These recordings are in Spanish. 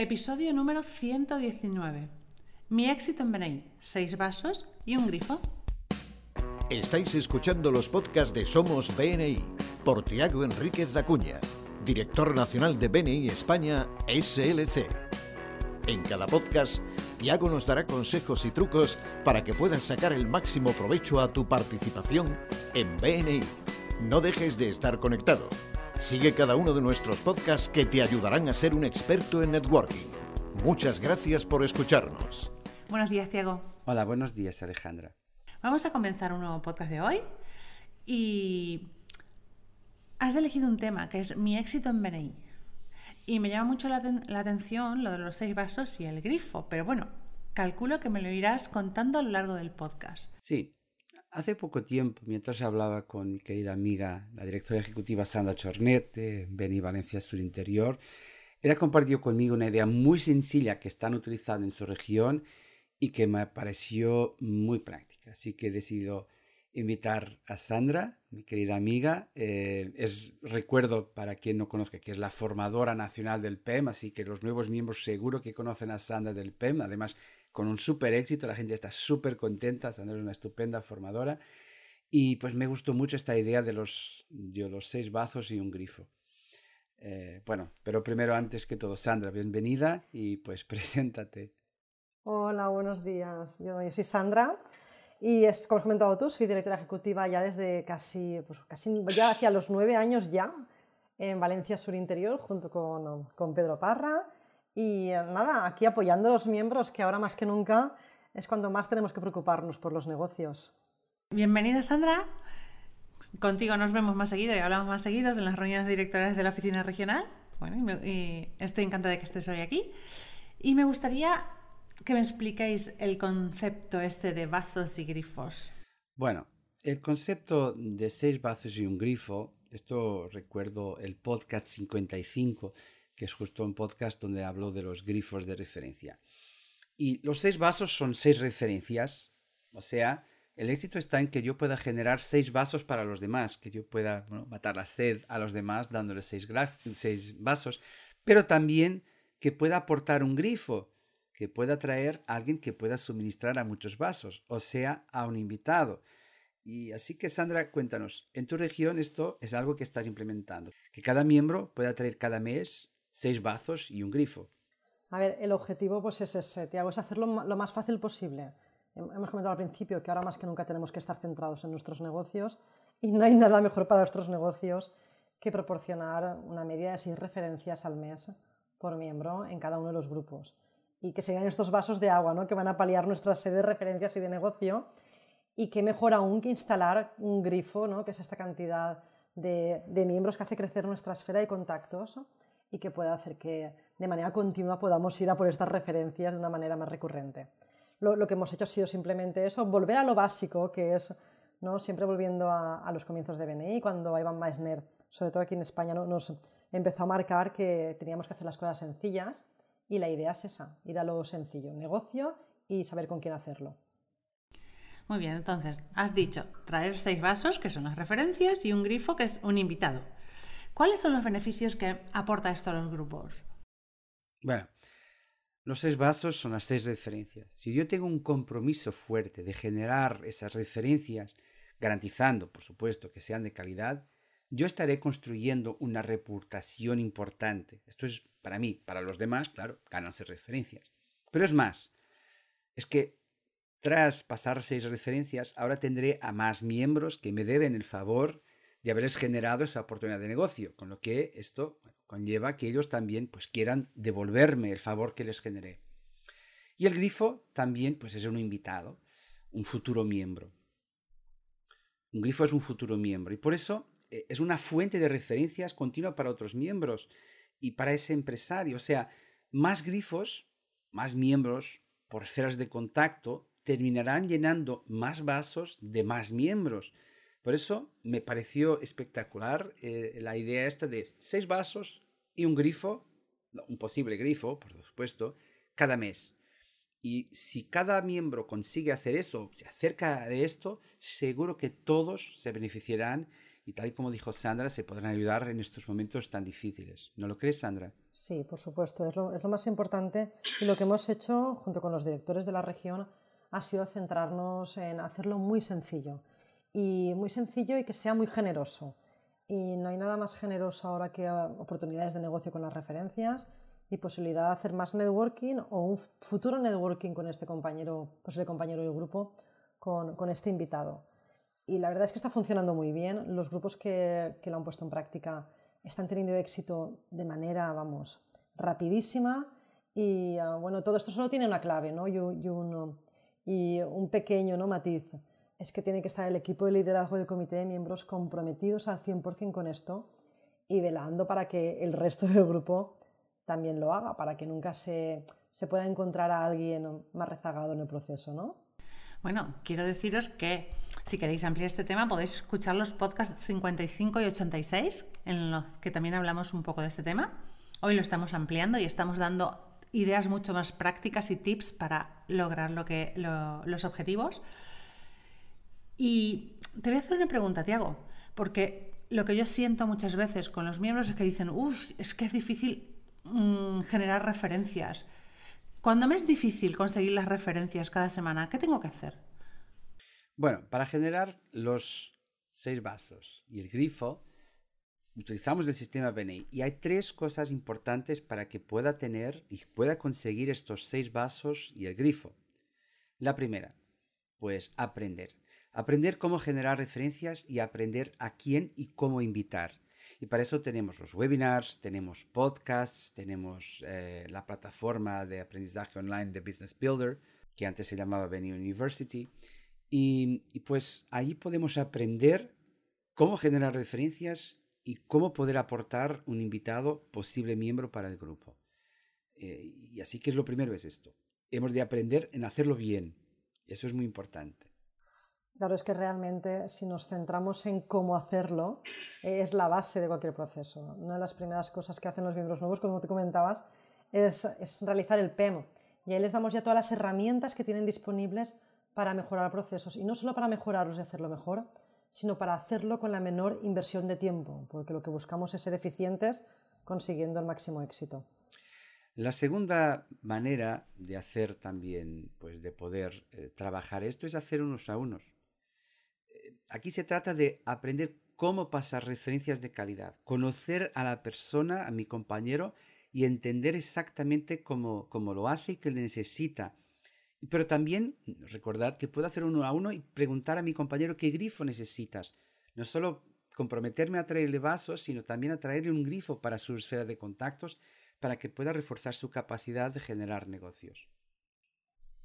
Episodio número 119. Mi éxito en BNI. Seis vasos y un grifo. Estáis escuchando los podcasts de Somos BNI por Tiago Enríquez Acuña, director nacional de BNI España SLC. En cada podcast, Tiago nos dará consejos y trucos para que puedas sacar el máximo provecho a tu participación en BNI. No dejes de estar conectado. Sigue cada uno de nuestros podcasts que te ayudarán a ser un experto en networking. Muchas gracias por escucharnos. Buenos días, Tiago. Hola, buenos días, Alejandra. Vamos a comenzar un nuevo podcast de hoy y has elegido un tema que es mi éxito en BNI. Y me llama mucho la, la, atención lo de los seis vasos y el grifo, pero bueno, calculo que me lo irás contando a lo largo del podcast. Sí, hace poco tiempo, mientras hablaba con mi querida amiga, la directora ejecutiva Sandra Chornet de BNI Valencia Sur Interior, ella compartió conmigo una idea muy sencilla que están utilizando en su región y que me pareció muy práctica. Así que he decidido invitar a Sandra, mi querida amiga. Eh, es, recuerdo, para quien no conozca, que es la formadora nacional del PEM, así que los nuevos miembros seguro que conocen a Sandra del PEM. Además, con un súper éxito, la gente está súper contenta, Sandra es una estupenda formadora. Y pues me gustó mucho esta idea de los, de los seis bazos y un grifo. Eh, bueno, pero primero, antes que todo, Sandra, bienvenida y pues preséntate. Hola, buenos días. Yo, soy Sandra y es, como has comentado tú, soy directora ejecutiva ya desde casi, pues casi ya hacia los nueve años ya en Valencia Sur Interior junto con, con Pedro Parra y nada, aquí apoyando a los miembros que ahora más que nunca es cuando más tenemos que preocuparnos por los negocios. Bienvenida Sandra. Contigo nos vemos más seguido y hablamos más seguidos en las reuniones directoras de la oficina regional. Bueno, y, me, y estoy encantada de que estés hoy aquí. Y me gustaría que me explicáis el concepto este de bazos y grifos. Bueno, el concepto de seis bazos y un grifo, esto recuerdo el podcast 55, que es justo un podcast donde hablo de los grifos de referencia. Y los seis vasos son seis referencias, o sea, el éxito está en que yo pueda generar seis vasos para los demás, que yo pueda matar la sed a los demás dándoles seis, seis vasos, pero también que pueda aportar un grifo, que pueda traer a alguien que pueda suministrar a muchos vasos, o sea, a un invitado. Y así que Sandra, cuéntanos, en tu región esto es algo que estás implementando, que cada miembro pueda traer cada mes seis vasos y un grifo. A ver, el objetivo pues es ese, Tiago, es hacerlo lo más fácil posible. Hemos comentado al principio que ahora más que nunca tenemos que estar centrados en nuestros negocios y no hay nada mejor para nuestros negocios que proporcionar una media de seis referencias al mes por miembro en cada uno de los grupos y que sean estos vasos de agua, ¿no? que van a paliar nuestra sede de referencias y de negocio. Y qué mejor aún que instalar un grifo, ¿no? que es esta cantidad de, de, miembros que hace crecer nuestra esfera de contactos y que pueda hacer que de manera continua podamos ir a por estas referencias de una manera más recurrente. Lo, lo que hemos hecho ha sido simplemente eso, volver a lo básico, que es ¿no? siempre volviendo a, a los comienzos de BNI, cuando Ivan Meissner, sobre todo aquí en España, ¿no? nos empezó a marcar que teníamos que hacer las cosas sencillas y la idea es esa, ir a lo sencillo, negocio y saber con quién hacerlo. Muy bien, entonces, has dicho traer seis vasos, que son las referencias, y un grifo, que es un invitado. ¿Cuáles son los beneficios que aporta esto a los grupos? Bueno, los seis vasos son las seis referencias. Si yo tengo un compromiso fuerte de generar esas referencias, garantizando, por supuesto, que sean de calidad, yo estaré construyendo una reputación importante. Esto es para mí, para los demás, claro, ganarse referencias. Pero es más, es que tras pasar seis referencias, ahora tendré a más miembros que me deben el favor de haberles generado esa oportunidad de negocio, con lo que esto conlleva que ellos también pues, quieran devolverme el favor que les generé. Y el grifo también pues, es un invitado, un futuro miembro. Un grifo es un futuro miembro y por eso eh, es una fuente de referencias continua para otros miembros y para ese empresario. O sea, más grifos, más miembros por esferas de contacto terminarán llenando más vasos de más miembros. Por eso me pareció espectacular eh, la idea esta de seis vasos y un grifo, un posible grifo, por supuesto, cada mes. Y si cada miembro consigue hacer eso, se acerca de esto, seguro que todos se beneficiarán y tal y como dijo Sandra, se podrán ayudar en estos momentos tan difíciles. ¿No lo crees, Sandra? Sí, por supuesto, es lo, más importante y lo que hemos hecho junto con los directores de la región ha sido centrarnos en hacerlo muy sencillo y muy sencillo y que sea muy generoso. Y no hay nada más generoso ahora que oportunidades de negocio con las referencias y posibilidad de hacer más networking o un futuro networking con este compañero, posible compañero del grupo, con, este invitado. Y la verdad es que está funcionando muy bien. Los grupos que, que, lo han puesto en práctica están teniendo éxito de manera, vamos, rapidísima. Y uh, bueno, todo esto solo tiene una clave ¿no? y, un, y un pequeño ¿no? matiz. Es que tiene que estar el equipo de liderazgo del comité de miembros comprometidos al 100% con esto y velando para que el resto del grupo también lo haga, para que nunca se, se pueda encontrar a alguien más rezagado en el proceso, ¿no? Bueno, quiero deciros que si queréis ampliar este tema podéis escuchar los podcasts 55 y 86, en los que también hablamos un poco de este tema. Hoy lo estamos ampliando y estamos dando ideas mucho más prácticas y tips para lograr lo que, lo, los objetivos. Y te voy a hacer una pregunta, Tiago, porque lo que yo siento muchas veces con los miembros es que dicen, uff, es que es difícil mmm, generar referencias. Cuando me es difícil conseguir las referencias cada semana, ¿qué tengo que hacer? Bueno, para generar los seis vasos y el grifo, utilizamos el sistema BNI y hay tres cosas importantes para que pueda tener y pueda conseguir estos seis vasos y el grifo. La primera, pues aprender. Aprender cómo generar referencias y aprender a quién y cómo invitar. Y para eso tenemos los webinars, tenemos podcasts, tenemos eh, la plataforma de aprendizaje online de Business Builder, que antes se llamaba Benny University. Y, y, pues ahí podemos aprender cómo generar referencias y cómo poder aportar un invitado posible miembro para el grupo. Eh, y así que es lo primero es esto. Hemos de aprender en hacerlo bien. Eso es muy importante. Claro, es que realmente si nos centramos en cómo hacerlo, es la base de cualquier proceso. Una de las primeras cosas que hacen los miembros nuevos, como te comentabas, es, es realizar el PEM. Y ahí les damos ya todas las herramientas que tienen disponibles para mejorar procesos. Y no solo para mejorarlos y hacerlo mejor, sino para hacerlo con la menor inversión de tiempo, porque lo que buscamos es ser eficientes consiguiendo el máximo éxito. La segunda manera de hacer también, pues de poder eh, trabajar esto es hacer unos a unos. Aquí se trata de aprender cómo pasar referencias de calidad, conocer a la persona, a mi compañero, y entender exactamente cómo, cómo lo hace y qué necesita. Pero también recordad que puedo hacer uno a uno y preguntar a mi compañero qué grifo necesitas. No solo comprometerme a traerle vasos, sino también a traerle un grifo para su esfera de contactos para que pueda reforzar su capacidad de generar negocios.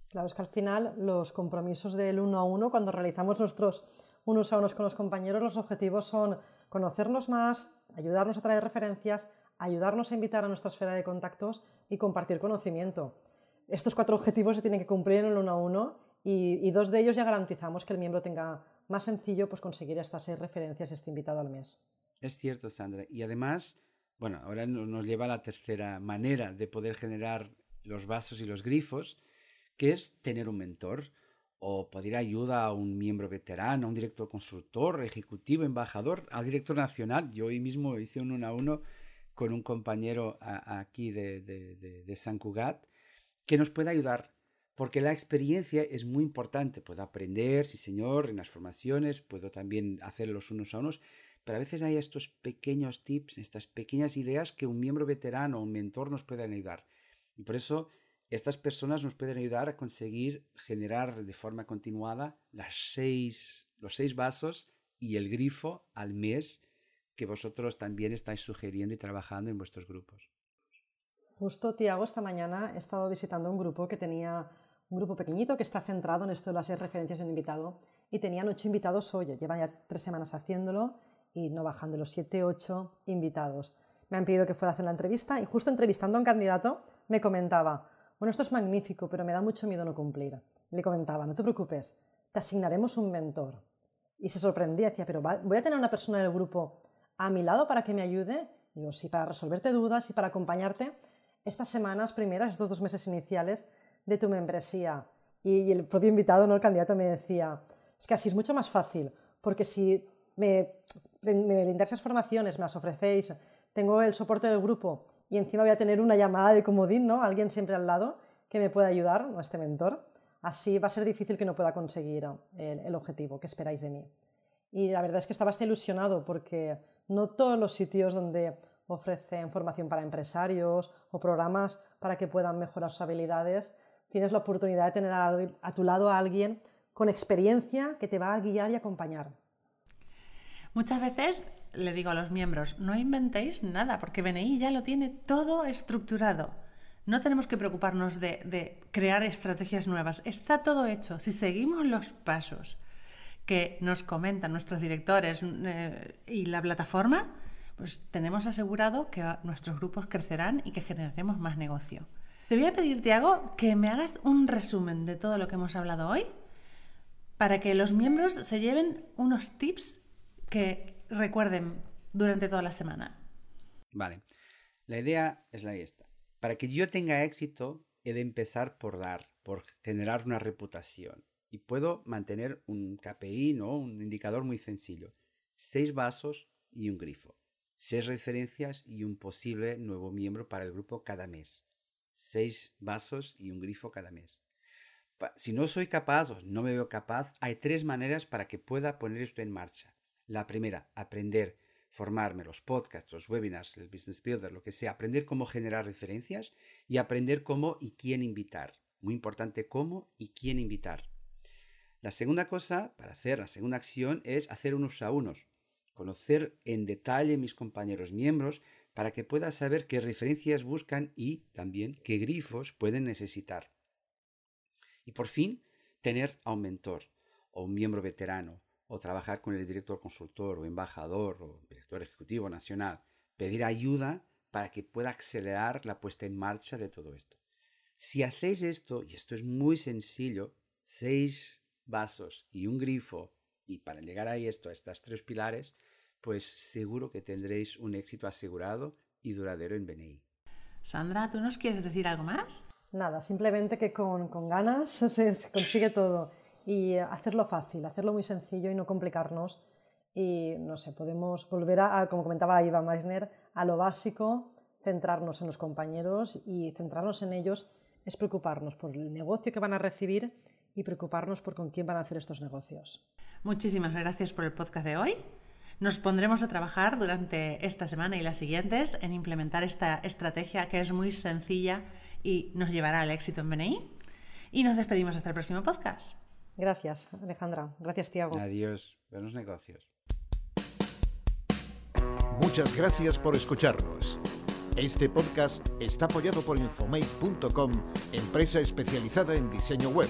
Claro, es que al final los compromisos del uno a uno, cuando realizamos nuestros unos a unos con los compañeros, los objetivos son conocernos más, ayudarnos a traer referencias, ayudarnos a invitar a nuestra esfera de contactos y compartir conocimiento. Estos cuatro objetivos se tienen que cumplir en el uno a uno y, dos de ellos ya garantizamos que el miembro tenga más sencillo pues, conseguir estas seis referencias este invitado al mes. Es cierto, Sandra. Y además, bueno, ahora nos lleva a la tercera manera de poder generar los vasos y los grifos, que es tener un mentor o pedir ayuda a un miembro veterano, a un director consultor, ejecutivo, embajador, al director nacional. Yo hoy mismo hice un uno a uno con un compañero aquí de, de, de, San Cugat que nos puede ayudar, porque la experiencia es muy importante. Puedo aprender, sí señor, en las formaciones, puedo también hacer los unos a unos, pero a veces hay estos pequeños tips, estas pequeñas ideas que un miembro veterano o un mentor nos pueden ayudar. Y por eso estas personas nos pueden ayudar a conseguir generar de forma continuada las seis, los seis vasos y el grifo al mes que vosotros también estáis sugiriendo y trabajando en vuestros grupos. Justo, Tiago, esta mañana he estado visitando un grupo que tenía un grupo pequeñito que está centrado en esto de las referencias en invitado y tenían ocho invitados hoy. Llevan ya tres semanas haciéndolo y no bajan de los siete, ocho invitados. Me han pedido que fuera a hacer la entrevista y justo entrevistando a un candidato me comentaba, bueno, esto es magnífico, pero me da mucho miedo no cumplir. Le comentaba, no te preocupes, te asignaremos un mentor. Y se sorprendía, decía, pero voy a tener una persona del grupo a mi lado para que me ayude. Digo, sí, para resolverte dudas y para acompañarte estas semanas primeras, estos dos meses iniciales de tu membresía. Y, el propio invitado, no el candidato, me decía, es que así es mucho más fácil, porque si me, me esas formaciones, me las ofrecéis, tengo el soporte del grupo y encima voy a tener una llamada de comodín, ¿no? Alguien siempre al lado que me pueda ayudar, ¿no? este mentor. Así va a ser difícil que no pueda conseguir el, el objetivo que esperáis de mí. Y la verdad es que estaba bastante ilusionado porque no todos los sitios donde ofrecen formación para empresarios o programas para que puedan mejorar sus habilidades, tienes la oportunidad de tener a, tu lado a alguien con experiencia que te va a guiar y acompañar. Muchas veces le digo a los miembros, no inventéis nada, porque BNI ya lo tiene todo estructurado. No tenemos que preocuparnos de, crear estrategias nuevas. Está todo hecho. Si seguimos los pasos que nos comentan nuestros directores eh, y la plataforma, pues tenemos asegurado que nuestros grupos crecerán y que generaremos más negocio. Te voy a pedir, Tiago, que me hagas un resumen de todo lo que hemos hablado hoy para que los miembros se lleven unos tips que recuerden durante toda la semana. Vale. La idea es la esta. Para que yo tenga éxito, he de empezar por dar, por generar una reputación. Y puedo mantener un KPI, ¿no? Un indicador muy sencillo. Seis vasos y un grifo seis referencias y un posible nuevo miembro para el grupo cada mes. Seis vasos y un grifo cada mes. Si no soy capaz o no me veo capaz, hay tres maneras para que pueda poner esto en marcha. La primera, aprender, formarme, los podcasts, los webinars, el business builder, lo que sea, aprender cómo generar referencias y aprender cómo y quién invitar. Muy importante cómo y quién invitar. La segunda cosa para hacer, la segunda acción es hacer unos a unos conocer en detalle mis compañeros miembros para que pueda saber qué referencias buscan y también qué grifos pueden necesitar. Y por fin, tener a un mentor o un miembro veterano o trabajar con el director consultor o embajador o director ejecutivo nacional, pedir ayuda para que pueda acelerar la puesta en marcha de todo esto. Si hacéis esto, y esto es muy sencillo, seis vasos y un grifo y para llegar a esto, a estos tres pilares, pues seguro que tendréis un éxito asegurado y duradero en BNI. Sandra, ¿tú nos quieres decir algo más? Nada, simplemente que con, con ganas se, se, consigue todo y hacerlo fácil, hacerlo muy sencillo y no complicarnos. Y no sé, podemos volver a, como comentaba Iva Meissner, a lo básico, centrarnos en los compañeros y centrarnos en ellos es preocuparnos por el negocio que van a recibir y preocuparnos por con quién van a hacer estos negocios. Muchísimas gracias por el podcast de hoy. Nos pondremos a trabajar durante esta semana y las siguientes en implementar esta estrategia que es muy sencilla y nos llevará al éxito en BNI. Y nos despedimos hasta el próximo podcast. Gracias, Alejandra. Gracias, Tiago. Adiós. Buenos negocios. Muchas gracias por escucharnos. Este podcast está apoyado por Infomate.com, empresa especializada en diseño web